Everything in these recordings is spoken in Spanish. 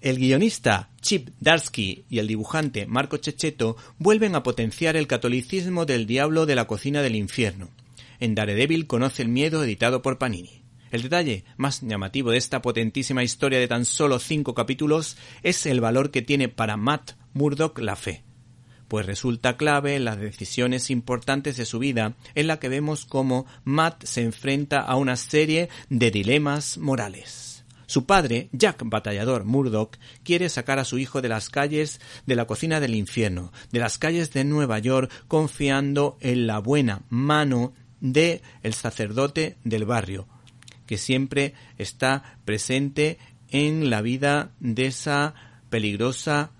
El guionista Chip Darsky y el dibujante Marco Checheto vuelven a potenciar el catolicismo del diablo de la cocina del infierno. En Daredevil conoce el miedo editado por Panini. El detalle más llamativo de esta potentísima historia de tan solo cinco capítulos es el valor que tiene para Matt Murdock la fe, pues resulta clave en las decisiones importantes de su vida, en la que vemos cómo Matt se enfrenta a una serie de dilemas morales. Su padre, Jack Batallador Murdoch, quiere sacar a su hijo de las calles de la cocina del infierno, de las calles de Nueva York, confiando en la buena mano de el sacerdote del barrio, que siempre está presente en la vida de esa peligrosa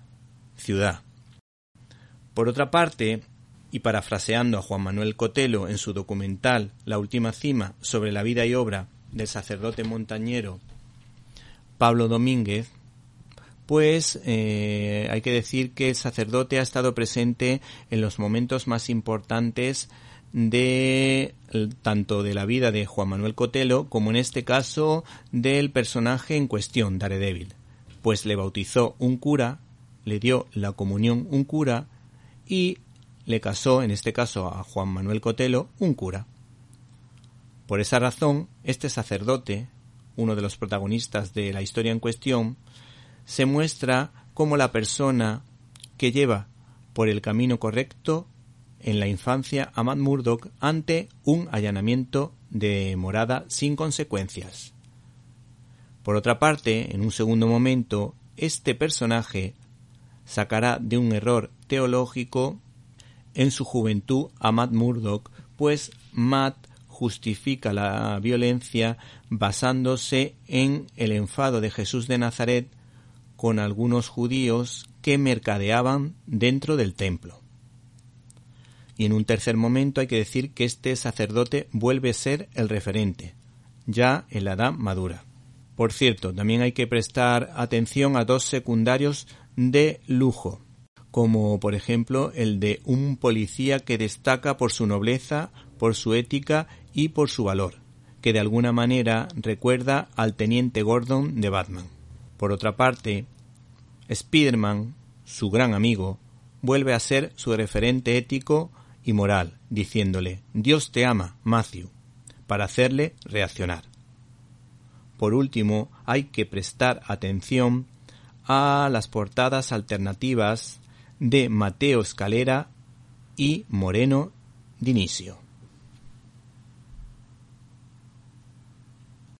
ciudad. Por otra parte, y parafraseando a Juan Manuel Cotelo en su documental La última cima sobre la vida y obra del sacerdote montañero Pablo Domínguez, pues eh, hay que decir que el sacerdote ha estado presente en los momentos más importantes de tanto de la vida de Juan Manuel Cotelo como en este caso del personaje en cuestión, Daredevil, pues le bautizó un cura, le dio la comunión un cura y le casó, en este caso a Juan Manuel Cotelo, un cura. Por esa razón, este sacerdote, uno de los protagonistas de la historia en cuestión, se muestra como la persona que lleva por el camino correcto en la infancia a Matt Murdock ante un allanamiento de morada sin consecuencias. Por otra parte, en un segundo momento, este personaje sacará de un error teológico en su juventud a Matt Murdock, pues Matt justifica la violencia basándose en el enfado de Jesús de Nazaret con algunos judíos que mercadeaban dentro del templo. Y en un tercer momento hay que decir que este sacerdote vuelve a ser el referente, ya en la edad madura. Por cierto, también hay que prestar atención a dos secundarios de lujo, como por ejemplo el de un policía que destaca por su nobleza, por su ética y por su valor, que de alguna manera recuerda al teniente Gordon de Batman. Por otra parte, Spiderman, su gran amigo, vuelve a ser su referente ético y moral, diciéndole Dios te ama, Matthew, para hacerle reaccionar. Por último, hay que prestar atención a las portadas alternativas de Mateo Escalera y Moreno Dinicio.